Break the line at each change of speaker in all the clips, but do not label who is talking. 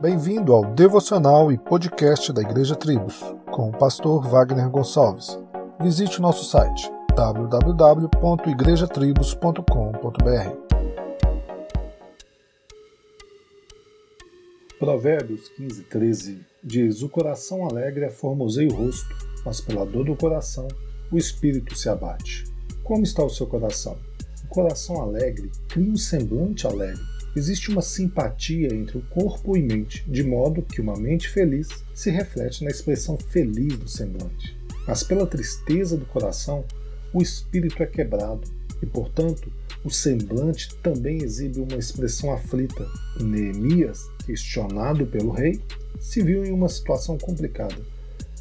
Bem-vindo ao devocional e podcast da Igreja Tribos, com o pastor Wagner Gonçalves. Visite o nosso site www.igrejatribos.com.br.
Provérbios 15, 13 diz: O coração alegre aformoseia o rosto, mas pela dor do coração o espírito se abate. Como está o seu coração? O coração alegre cria um semblante alegre existe uma simpatia entre o corpo e mente, de modo que uma mente feliz se reflete na expressão feliz do semblante. Mas pela tristeza do coração, o espírito é quebrado e, portanto, o semblante também exibe uma expressão aflita. Neemias, questionado pelo rei, se viu em uma situação complicada,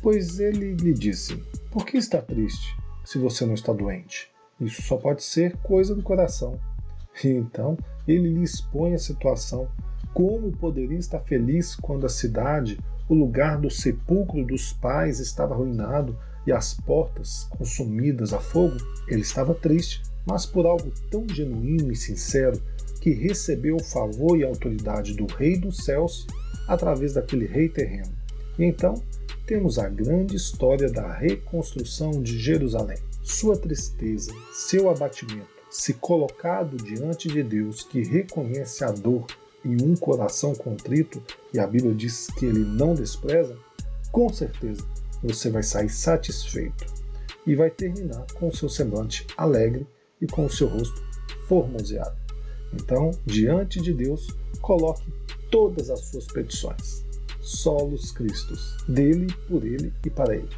pois ele lhe disse: Por que está triste se você não está doente? Isso só pode ser coisa do coração. Então ele lhe expõe a situação, como poderia estar feliz quando a cidade, o lugar do sepulcro dos pais, estava arruinado e as portas consumidas a fogo? Ele estava triste, mas por algo tão genuíno e sincero que recebeu o favor e a autoridade do Rei dos céus através daquele rei terreno. E então temos a grande história da reconstrução de Jerusalém. Sua tristeza, seu abatimento, se colocado diante de Deus que reconhece a dor em um coração contrito, e a Bíblia diz que ele não despreza, com certeza você vai sair satisfeito e vai terminar com o seu semblante alegre e com o seu rosto formoseado. Então, diante de Deus, coloque todas as suas petições. Solos Cristos, dele, por ele e para ele.